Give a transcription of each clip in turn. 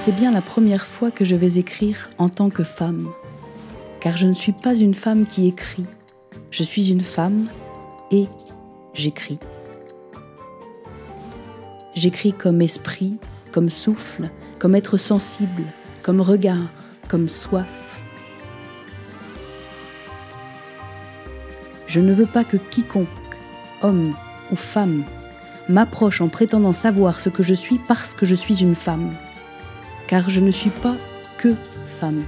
C'est bien la première fois que je vais écrire en tant que femme, car je ne suis pas une femme qui écrit, je suis une femme et j'écris. J'écris comme esprit, comme souffle, comme être sensible, comme regard, comme soif. Je ne veux pas que quiconque, homme ou femme, m'approche en prétendant savoir ce que je suis parce que je suis une femme. Car je ne suis pas que femme.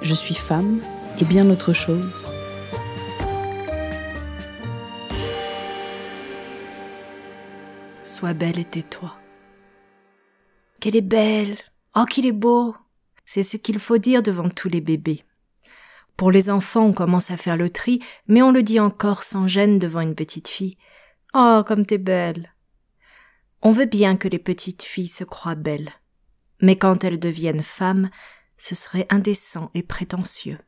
Je suis femme et bien autre chose. Sois belle et tais-toi. Qu'elle est belle. Oh, qu'il est beau. C'est ce qu'il faut dire devant tous les bébés. Pour les enfants, on commence à faire le tri, mais on le dit encore sans gêne devant une petite fille. Oh, comme t'es belle. On veut bien que les petites filles se croient belles. Mais quand elles deviennent femmes, ce serait indécent et prétentieux.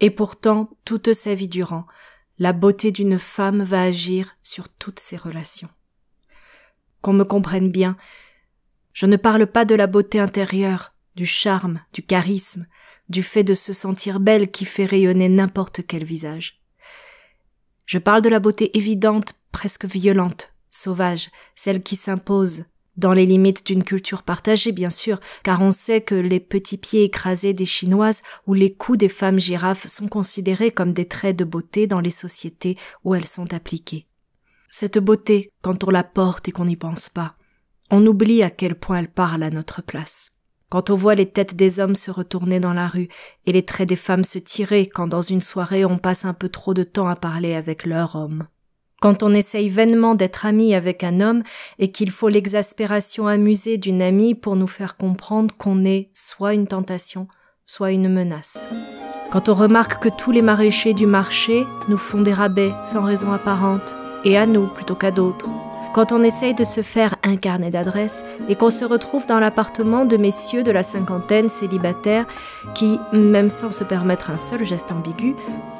Et pourtant, toute sa vie durant, la beauté d'une femme va agir sur toutes ses relations. Qu'on me comprenne bien, je ne parle pas de la beauté intérieure, du charme, du charisme, du fait de se sentir belle qui fait rayonner n'importe quel visage. Je parle de la beauté évidente, presque violente, sauvage, celle qui s'impose, dans les limites d'une culture partagée bien sûr, car on sait que les petits pieds écrasés des chinoises ou les coups des femmes girafes sont considérés comme des traits de beauté dans les sociétés où elles sont appliquées. Cette beauté, quand on la porte et qu'on n'y pense pas, on oublie à quel point elle parle à notre place. Quand on voit les têtes des hommes se retourner dans la rue et les traits des femmes se tirer quand dans une soirée on passe un peu trop de temps à parler avec leur homme. Quand on essaye vainement d'être ami avec un homme et qu'il faut l'exaspération amusée d'une amie pour nous faire comprendre qu'on est soit une tentation, soit une menace. Quand on remarque que tous les maraîchers du marché nous font des rabais sans raison apparente, et à nous plutôt qu'à d'autres, quand on essaye de se faire un carnet d'adresses et qu'on se retrouve dans l'appartement de messieurs de la cinquantaine célibataires qui, même sans se permettre un seul geste ambigu,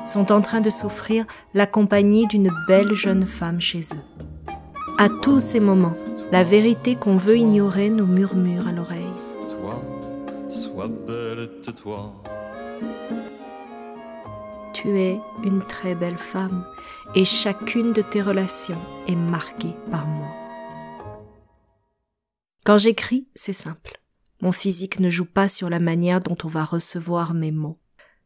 sont en train de s'offrir la compagnie d'une belle jeune femme chez eux. À tous ces moments, la vérité qu'on veut ignorer nous murmure à l'oreille. Toi, sois belle, toi. Tu es une très belle femme et chacune de tes relations est marquée par moi. Quand j'écris, c'est simple. Mon physique ne joue pas sur la manière dont on va recevoir mes mots.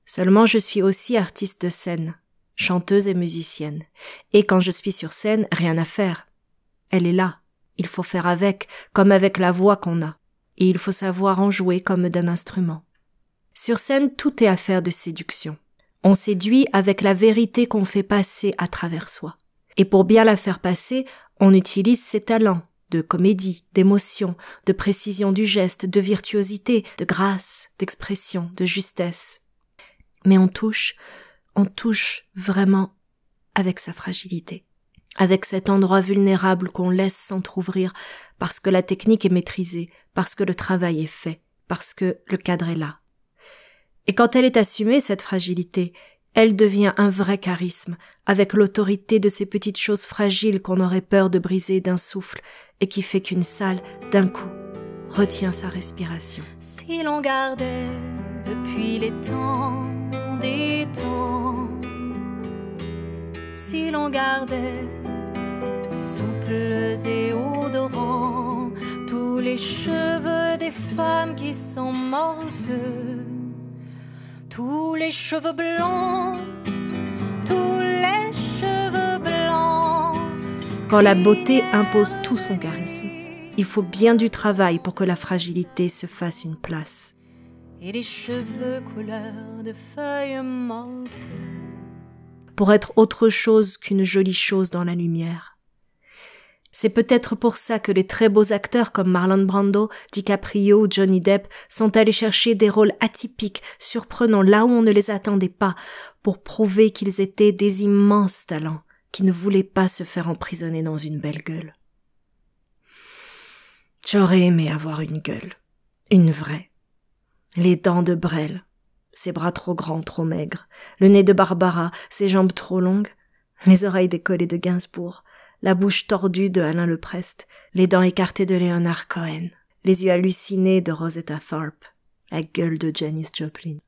Seulement je suis aussi artiste de scène, chanteuse et musicienne. Et quand je suis sur scène, rien à faire. Elle est là. Il faut faire avec, comme avec la voix qu'on a. Et il faut savoir en jouer comme d'un instrument. Sur scène, tout est affaire de séduction. On séduit avec la vérité qu'on fait passer à travers soi. Et pour bien la faire passer, on utilise ses talents de comédie, d'émotion, de précision du geste, de virtuosité, de grâce, d'expression, de justesse. Mais on touche, on touche vraiment avec sa fragilité, avec cet endroit vulnérable qu'on laisse s'entr'ouvrir parce que la technique est maîtrisée, parce que le travail est fait, parce que le cadre est là. Et quand elle est assumée, cette fragilité, elle devient un vrai charisme, avec l'autorité de ces petites choses fragiles qu'on aurait peur de briser d'un souffle, et qui fait qu'une salle, d'un coup, retient sa respiration. Si l'on gardait depuis les temps des temps, si l'on gardait souples et odorants tous les cheveux des femmes qui sont mortes tous les cheveux blancs, tous les cheveux blancs. Quand la beauté impose tout son charisme, il faut bien du travail pour que la fragilité se fasse une place. Et les cheveux couleur de feuilles mortes. Pour être autre chose qu'une jolie chose dans la lumière. C'est peut-être pour ça que les très beaux acteurs comme Marlon Brando, DiCaprio ou Johnny Depp sont allés chercher des rôles atypiques, surprenants là où on ne les attendait pas, pour prouver qu'ils étaient des immenses talents, qui ne voulaient pas se faire emprisonner dans une belle gueule. J'aurais aimé avoir une gueule. Une vraie. Les dents de Brel, ses bras trop grands, trop maigres, le nez de Barbara, ses jambes trop longues, les oreilles décollées de Gainsbourg, la bouche tordue de Alain Leprest, les dents écartées de Léonard Cohen, les yeux hallucinés de Rosetta Tharpe, la gueule de Janis Joplin.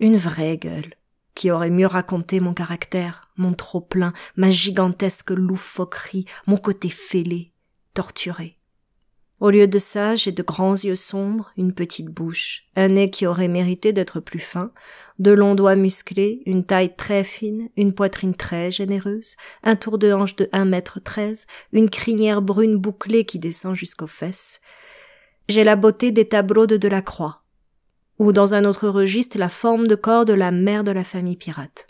Une vraie gueule, qui aurait mieux raconté mon caractère, mon trop-plein, ma gigantesque loufoquerie, mon côté fêlé, torturé. Au lieu de ça, j'ai de grands yeux sombres, une petite bouche, un nez qui aurait mérité d'être plus fin, de longs doigts musclés, une taille très fine, une poitrine très généreuse, un tour de hanche de un mètre treize, une crinière brune bouclée qui descend jusqu'aux fesses. J'ai la beauté des tableaux de Delacroix, ou dans un autre registre la forme de corps de la mère de la famille pirate.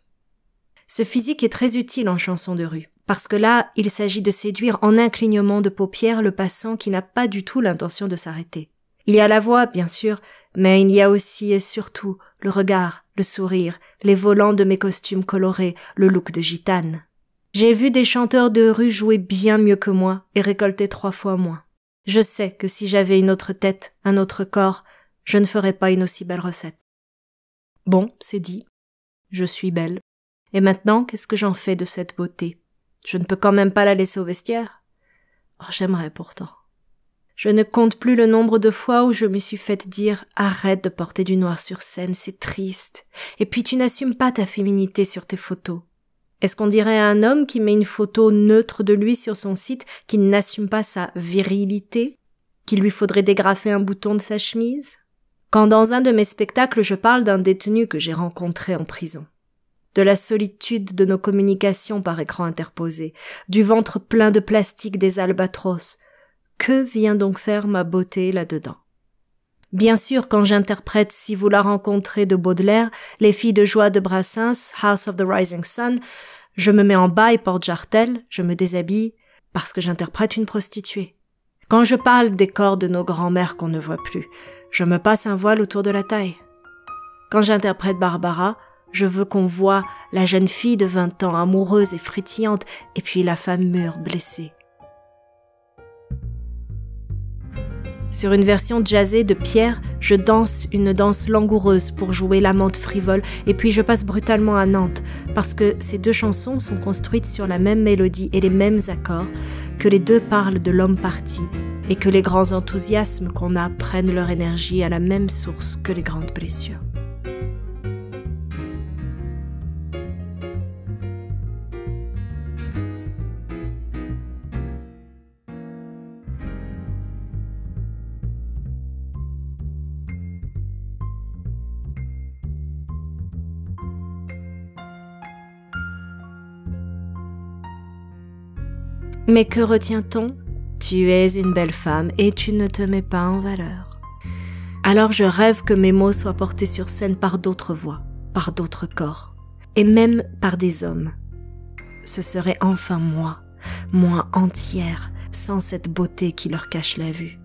Ce physique est très utile en chanson de rue, parce que là, il s'agit de séduire en un clignement de paupières le passant qui n'a pas du tout l'intention de s'arrêter. Il y a la voix, bien sûr, mais il y a aussi et surtout le regard, le sourire, les volants de mes costumes colorés, le look de gitane. J'ai vu des chanteurs de rue jouer bien mieux que moi et récolter trois fois moins. Je sais que si j'avais une autre tête, un autre corps, je ne ferais pas une aussi belle recette. Bon, c'est dit. Je suis belle. Et maintenant, qu'est-ce que j'en fais de cette beauté? Je ne peux quand même pas la laisser au vestiaire. Oh, j'aimerais pourtant. Je ne compte plus le nombre de fois où je me suis fait dire arrête de porter du noir sur scène, c'est triste. Et puis tu n'assumes pas ta féminité sur tes photos. Est-ce qu'on dirait à un homme qui met une photo neutre de lui sur son site qu'il n'assume pas sa virilité? Qu'il lui faudrait dégrafer un bouton de sa chemise? Quand dans un de mes spectacles je parle d'un détenu que j'ai rencontré en prison de la solitude de nos communications par écran interposé, du ventre plein de plastique des albatros, que vient donc faire ma beauté là-dedans? Bien sûr, quand j'interprète Si vous la rencontrez de Baudelaire, Les filles de joie de Brassens, House of the Rising Sun, je me mets en bas et porte jartel, je me déshabille, parce que j'interprète une prostituée. Quand je parle des corps de nos grands-mères qu'on ne voit plus, je me passe un voile autour de la taille. Quand j'interprète Barbara, je veux qu'on voie la jeune fille de vingt ans amoureuse et frétillante, et puis la femme mûre blessée. Sur une version jazzée de Pierre, je danse une danse langoureuse pour jouer l'amante frivole et puis je passe brutalement à Nantes parce que ces deux chansons sont construites sur la même mélodie et les mêmes accords, que les deux parlent de l'homme parti et que les grands enthousiasmes qu'on a prennent leur énergie à la même source que les grandes blessures. Mais que retient-on? Tu es une belle femme et tu ne te mets pas en valeur. Alors je rêve que mes mots soient portés sur scène par d'autres voix, par d'autres corps, et même par des hommes. Ce serait enfin moi, moi entière, sans cette beauté qui leur cache la vue.